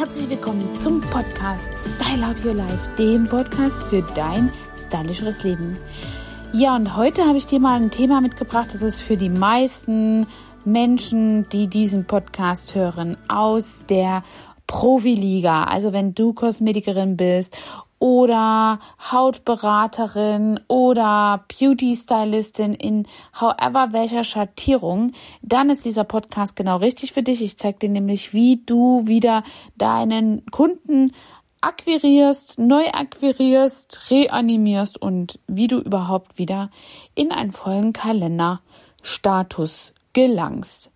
herzlich willkommen zum Podcast Style Up Your Life, dem Podcast für dein stylischeres Leben. Ja, und heute habe ich dir mal ein Thema mitgebracht, das ist für die meisten Menschen, die diesen Podcast hören, aus der Profiliga. Also wenn du Kosmetikerin bist oder Hautberaterin oder Beauty Stylistin in however welcher Schattierung, dann ist dieser Podcast genau richtig für dich. Ich zeige dir nämlich, wie du wieder deinen Kunden akquirierst, neu akquirierst, reanimierst und wie du überhaupt wieder in einen vollen Kalenderstatus gelangst.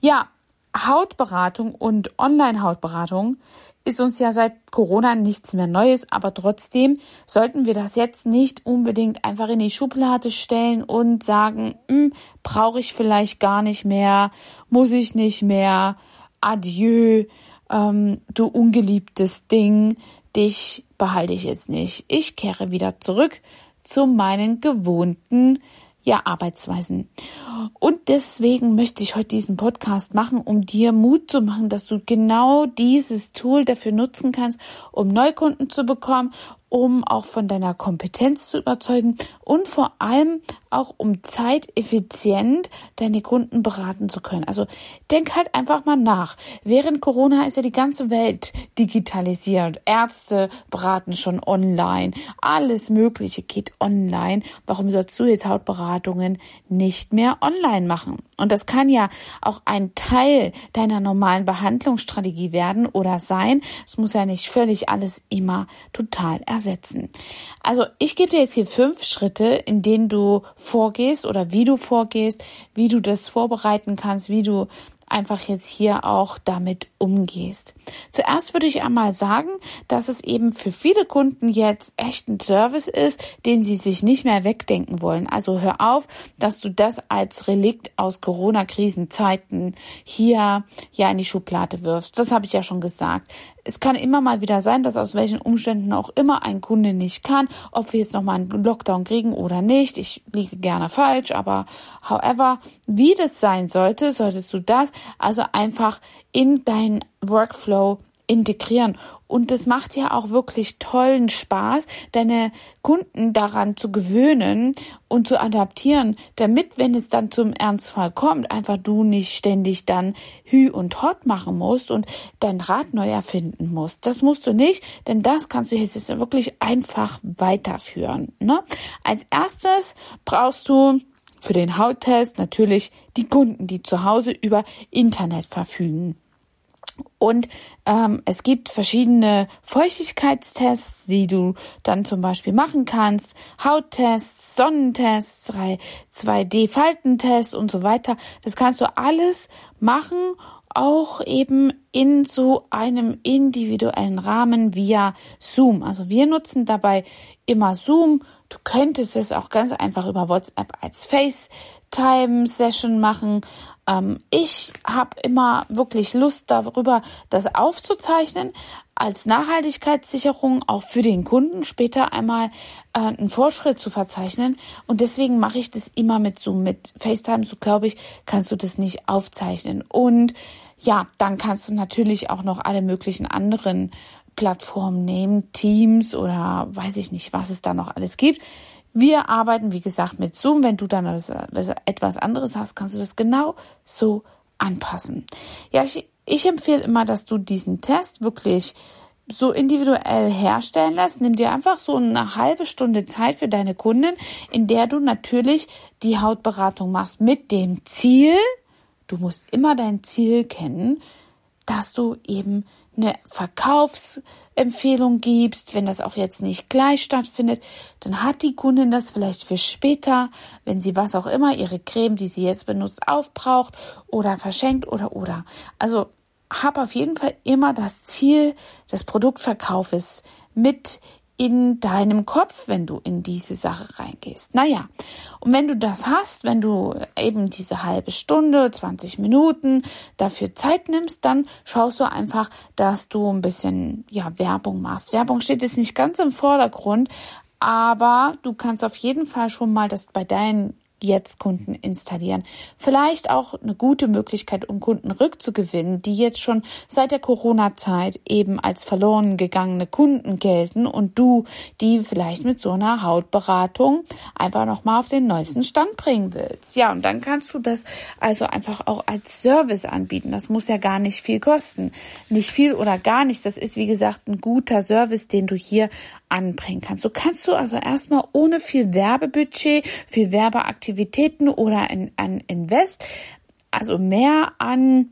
Ja, Hautberatung und Online-Hautberatung ist uns ja seit Corona nichts mehr Neues, aber trotzdem sollten wir das jetzt nicht unbedingt einfach in die Schublade stellen und sagen, hm, brauche ich vielleicht gar nicht mehr, muss ich nicht mehr, adieu, ähm, du ungeliebtes Ding, dich behalte ich jetzt nicht. Ich kehre wieder zurück zu meinen gewohnten ja, Arbeitsweisen. Und deswegen möchte ich heute diesen Podcast machen, um dir Mut zu machen, dass du genau dieses Tool dafür nutzen kannst, um Neukunden zu bekommen, um auch von deiner Kompetenz zu überzeugen und vor allem auch um zeiteffizient deine Kunden beraten zu können. Also denk halt einfach mal nach. Während Corona ist ja die ganze Welt digitalisiert. Ärzte beraten schon online. Alles Mögliche geht online. Warum sollst du jetzt Hautberatungen nicht mehr online machen? Und das kann ja auch ein Teil deiner normalen Behandlungsstrategie werden oder sein. Es muss ja nicht völlig alles immer total ersetzen. Also ich gebe dir jetzt hier fünf Schritte, in denen du vorgehst oder wie du vorgehst, wie du das vorbereiten kannst, wie du einfach jetzt hier auch damit umgehst. Zuerst würde ich einmal sagen, dass es eben für viele Kunden jetzt echt ein Service ist, den sie sich nicht mehr wegdenken wollen. Also hör auf, dass du das als Relikt aus Corona-Krisenzeiten hier ja in die Schublade wirfst. Das habe ich ja schon gesagt es kann immer mal wieder sein, dass aus welchen Umständen auch immer ein Kunde nicht kann, ob wir jetzt nochmal einen Lockdown kriegen oder nicht. Ich liege gerne falsch, aber however, wie das sein sollte, solltest du das also einfach in dein Workflow integrieren. Und das macht ja auch wirklich tollen Spaß, deine Kunden daran zu gewöhnen und zu adaptieren, damit, wenn es dann zum Ernstfall kommt, einfach du nicht ständig dann Hü und Hot machen musst und dein Rad neu erfinden musst. Das musst du nicht, denn das kannst du jetzt wirklich einfach weiterführen. Ne? Als erstes brauchst du für den Hauttest natürlich die Kunden, die zu Hause über Internet verfügen. Und ähm, es gibt verschiedene Feuchtigkeitstests, die du dann zum Beispiel machen kannst. Hauttests, Sonnentests, 2D-Faltentests und so weiter. Das kannst du alles machen, auch eben in so einem individuellen Rahmen via Zoom. Also wir nutzen dabei immer Zoom. Du könntest es auch ganz einfach über WhatsApp als FaceTime-Session machen. Ähm, ich habe immer wirklich Lust darüber, das aufzuzeichnen als Nachhaltigkeitssicherung auch für den Kunden später einmal äh, einen Vorschritt zu verzeichnen. Und deswegen mache ich das immer mit Zoom, mit FaceTime, so glaube ich, kannst du das nicht aufzeichnen. Und ja, dann kannst du natürlich auch noch alle möglichen anderen Plattformen nehmen, Teams oder weiß ich nicht, was es da noch alles gibt. Wir arbeiten, wie gesagt, mit Zoom. Wenn du dann etwas anderes hast, kannst du das genau so anpassen. Ja, ich, ich empfehle immer, dass du diesen Test wirklich so individuell herstellen lässt. Nimm dir einfach so eine halbe Stunde Zeit für deine Kundin, in der du natürlich die Hautberatung machst mit dem Ziel, du musst immer dein Ziel kennen, dass du eben eine Verkaufsempfehlung gibst, wenn das auch jetzt nicht gleich stattfindet, dann hat die Kundin das vielleicht für später, wenn sie was auch immer, ihre Creme, die sie jetzt benutzt, aufbraucht oder verschenkt oder oder. Also hab auf jeden Fall immer das Ziel des Produktverkaufes mit in deinem Kopf, wenn du in diese Sache reingehst. Naja, und wenn du das hast, wenn du eben diese halbe Stunde, 20 Minuten dafür Zeit nimmst, dann schaust du einfach, dass du ein bisschen, ja, Werbung machst. Werbung steht jetzt nicht ganz im Vordergrund, aber du kannst auf jeden Fall schon mal das bei deinen jetzt Kunden installieren. Vielleicht auch eine gute Möglichkeit, um Kunden rückzugewinnen, die jetzt schon seit der Corona-Zeit eben als verloren gegangene Kunden gelten und du die vielleicht mit so einer Hautberatung einfach nochmal auf den neuesten Stand bringen willst. Ja, und dann kannst du das also einfach auch als Service anbieten. Das muss ja gar nicht viel kosten. Nicht viel oder gar nichts. Das ist, wie gesagt, ein guter Service, den du hier anbringen kannst. So kannst du also erstmal ohne viel Werbebudget, viel Werbeaktivitäten oder ein, ein Invest, also mehr an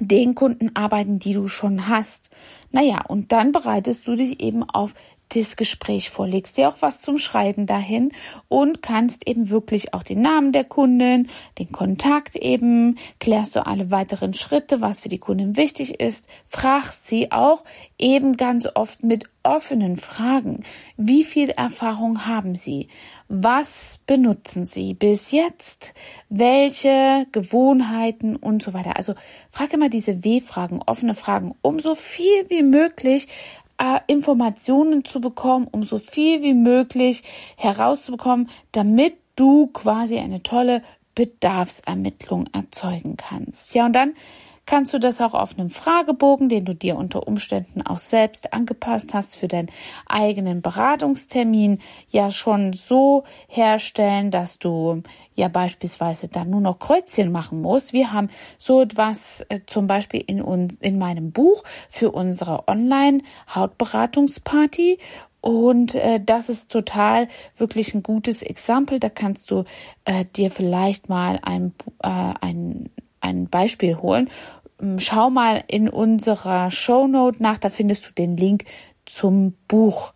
den Kunden arbeiten, die du schon hast. Naja, und dann bereitest du dich eben auf das Gespräch vor, legst dir auch was zum Schreiben dahin und kannst eben wirklich auch den Namen der Kundin, den Kontakt eben, klärst du alle weiteren Schritte, was für die Kundin wichtig ist, fragst sie auch eben ganz oft mit offenen Fragen. Wie viel Erfahrung haben sie? Was benutzen sie bis jetzt? Welche Gewohnheiten und so weiter? Also frag immer diese W-Fragen, offene Fragen, um so viel wie möglich äh, Informationen zu bekommen, um so viel wie möglich herauszubekommen, damit du quasi eine tolle Bedarfsermittlung erzeugen kannst. Ja, und dann kannst du das auch auf einem Fragebogen, den du dir unter Umständen auch selbst angepasst hast für deinen eigenen Beratungstermin, ja schon so herstellen, dass du ja beispielsweise dann nur noch Kreuzchen machen musst. Wir haben so etwas äh, zum Beispiel in uns, in meinem Buch für unsere Online-Hautberatungsparty und äh, das ist total wirklich ein gutes Exempel. Da kannst du äh, dir vielleicht mal ein, äh, ein, ein Beispiel holen schau mal in unserer Shownote nach, da findest du den Link zum Buch.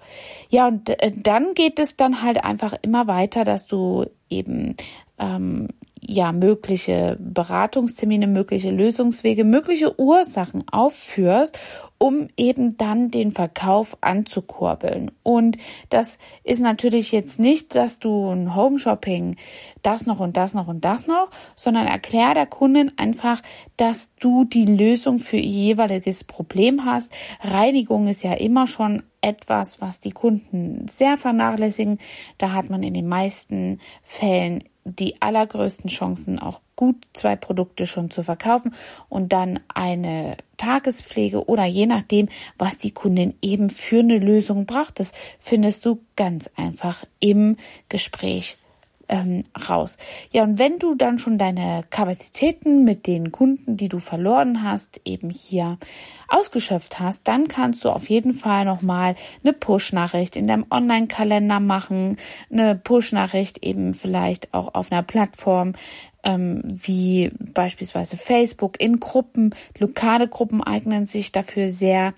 Ja, und äh, dann geht es dann halt einfach immer weiter, dass du eben ähm, ja mögliche Beratungstermine, mögliche Lösungswege, mögliche Ursachen aufführst um eben dann den Verkauf anzukurbeln. Und das ist natürlich jetzt nicht, dass du ein Home Shopping das noch und das noch und das noch, sondern erklär der Kundin einfach, dass du die Lösung für ihr jeweiliges Problem hast. Reinigung ist ja immer schon etwas, was die Kunden sehr vernachlässigen. Da hat man in den meisten Fällen die allergrößten Chancen, auch gut zwei Produkte schon zu verkaufen und dann eine Tagespflege oder je nachdem, was die Kundin eben für eine Lösung braucht. Das findest du ganz einfach im Gespräch ähm, raus. Ja, und wenn du dann schon deine Kapazitäten mit den Kunden, die du verloren hast, eben hier ausgeschöpft hast, dann kannst du auf jeden Fall nochmal eine Push-Nachricht in deinem Online-Kalender machen, eine Push-Nachricht eben vielleicht auch auf einer Plattform, ähm, wie beispielsweise Facebook in Gruppen. Lokale Gruppen eignen sich dafür sehr.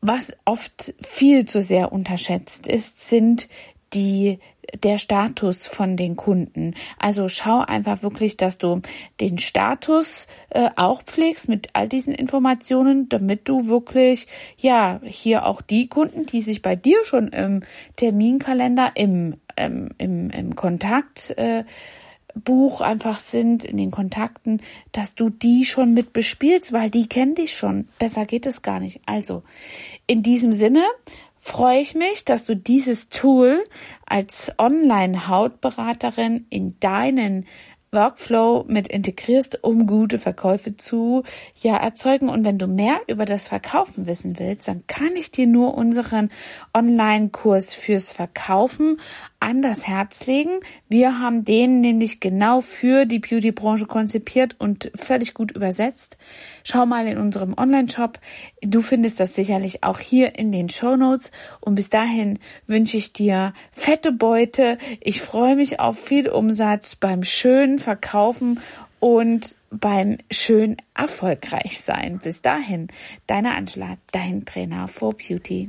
Was oft viel zu sehr unterschätzt ist, sind die der Status von den Kunden. Also schau einfach wirklich, dass du den Status äh, auch pflegst mit all diesen Informationen, damit du wirklich ja hier auch die Kunden, die sich bei dir schon im Terminkalender im ähm, im, im Kontakt äh, Buch einfach sind, in den Kontakten, dass du die schon mit bespielst, weil die kennen dich schon. Besser geht es gar nicht. Also, in diesem Sinne freue ich mich, dass du dieses Tool als Online-Hautberaterin in deinen Workflow mit integrierst, um gute Verkäufe zu ja erzeugen. Und wenn du mehr über das Verkaufen wissen willst, dann kann ich dir nur unseren Online-Kurs fürs Verkaufen an das Herz legen. Wir haben den nämlich genau für die Beauty-Branche konzipiert und völlig gut übersetzt. Schau mal in unserem Online-Shop. Du findest das sicherlich auch hier in den Show Notes. Und bis dahin wünsche ich dir fette Beute. Ich freue mich auf viel Umsatz beim schönen Verkaufen und beim schön erfolgreich sein. Bis dahin, deine Angela, dein Trainer for Beauty.